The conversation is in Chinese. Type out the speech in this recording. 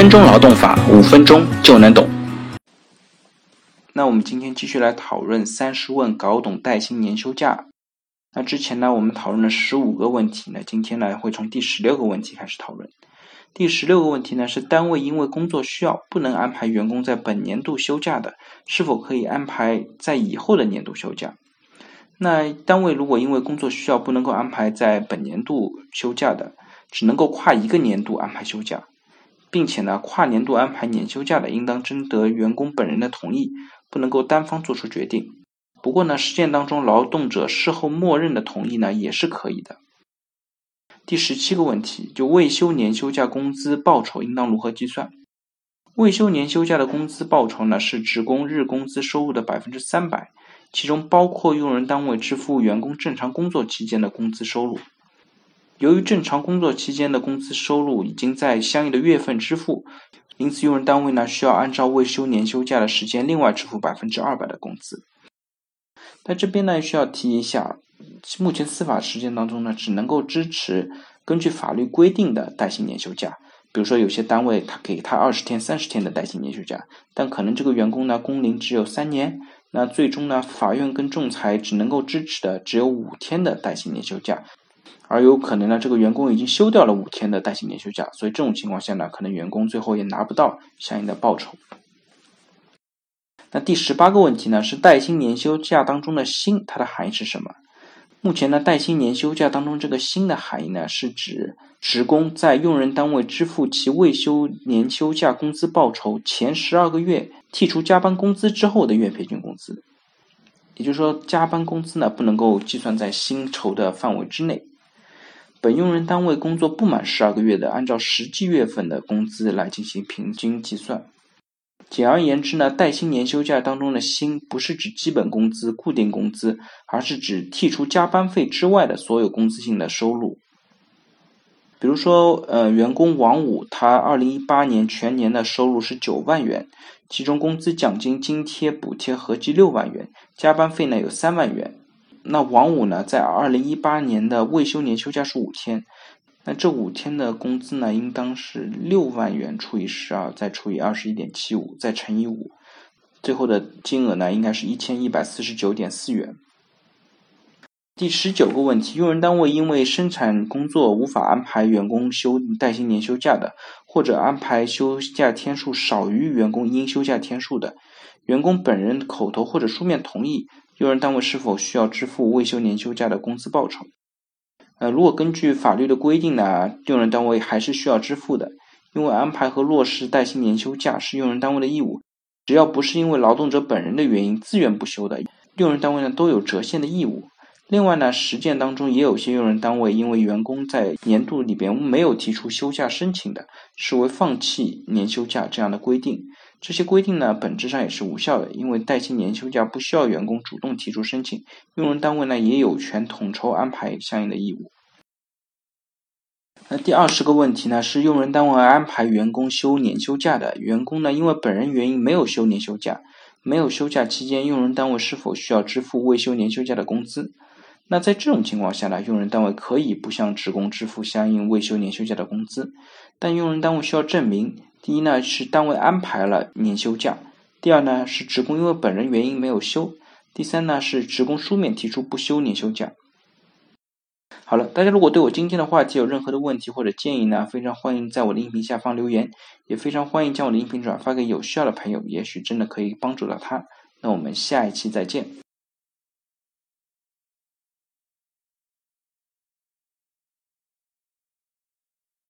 分钟劳动法，五分钟就能懂。那我们今天继续来讨论三十问搞懂带薪年休假。那之前呢，我们讨论了十五个问题，那今天呢会从第十六个问题开始讨论。第十六个问题呢是单位因为工作需要不能安排员工在本年度休假的，是否可以安排在以后的年度休假？那单位如果因为工作需要不能够安排在本年度休假的，只能够跨一个年度安排休假。并且呢，跨年度安排年休假的，应当征得员工本人的同意，不能够单方做出决定。不过呢，实践当中，劳动者事后默认的同意呢，也是可以的。第十七个问题，就未休年休假工资报酬应当如何计算？未休年休假的工资报酬呢，是职工日工资收入的百分之三百，其中包括用人单位支付员工正常工作期间的工资收入。由于正常工作期间的工资收入已经在相应的月份支付，因此用人单位呢需要按照未休年休假的时间另外支付百分之二百的工资。在这边呢需要提一下，目前司法实践当中呢只能够支持根据法律规定的带薪年休假，比如说有些单位他给他二十天、三十天的带薪年休假，但可能这个员工呢工龄只有三年，那最终呢法院跟仲裁只能够支持的只有五天的带薪年休假。而有可能呢，这个员工已经休掉了五天的带薪年休假，所以这种情况下呢，可能员工最后也拿不到相应的报酬。那第十八个问题呢，是带薪年休假当中的“薪”，它的含义是什么？目前呢，带薪年休假当中这个“薪”的含义呢，是指职工在用人单位支付其未休年休假工资报酬前十二个月剔除加班工资之后的月平均工资。也就是说，加班工资呢，不能够计算在薪酬的范围之内。本用人单位工作不满十二个月的，按照实际月份的工资来进行平均计算。简而言之呢，带薪年休假当中的“薪”不是指基本工资、固定工资，而是指剔除加班费之外的所有工资性的收入。比如说，呃，员工王武，他二零一八年全年的收入是九万元，其中工资、奖金、津贴、补贴合计六万元，加班费呢有三万元。那王五呢，在二零一八年的未休年休假是五天，那这五天的工资呢，应当是六万元除以十二，再除以二十一点七五，再乘以五，最后的金额呢，应该是一千一百四十九点四元。第十九个问题，用人单位因为生产工作无法安排员工休带薪年休假的，或者安排休假天数少于员工应休假天数的，员工本人口头或者书面同意。用人单位是否需要支付未休年休假的工资报酬？呃，如果根据法律的规定呢，用人单位还是需要支付的，因为安排和落实带薪年休假是用人单位的义务，只要不是因为劳动者本人的原因自愿不休的，用人单位呢都有折现的义务。另外呢，实践当中也有些用人单位因为员工在年度里边没有提出休假申请的，视为放弃年休假这样的规定。这些规定呢，本质上也是无效的，因为带薪年休假不需要员工主动提出申请，用人单位呢也有权统筹安排相应的义务。那第二十个问题呢，是用人单位安排员工休年休假的，员工呢因为本人原因没有休年休假，没有休假期间，用人单位是否需要支付未休年休假的工资？那在这种情况下呢，用人单位可以不向职工支付相应未休年休假的工资，但用人单位需要证明。第一呢是单位安排了年休假，第二呢是职工因为本人原因没有休，第三呢是职工书面提出不休年休假。好了，大家如果对我今天的话题有任何的问题或者建议呢，非常欢迎在我的音频下方留言，也非常欢迎将我的音频转发给有需要的朋友，也许真的可以帮助到他。那我们下一期再见。